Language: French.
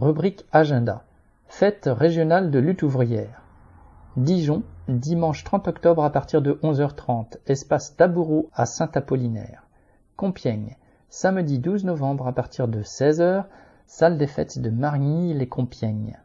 Rubrique Agenda. Fête régionale de lutte ouvrière. Dijon, dimanche 30 octobre à partir de 11h30, espace Tabourou à Saint-Apollinaire. Compiègne, samedi 12 novembre à partir de 16h, salle des fêtes de Marigny-les-Compiègnes.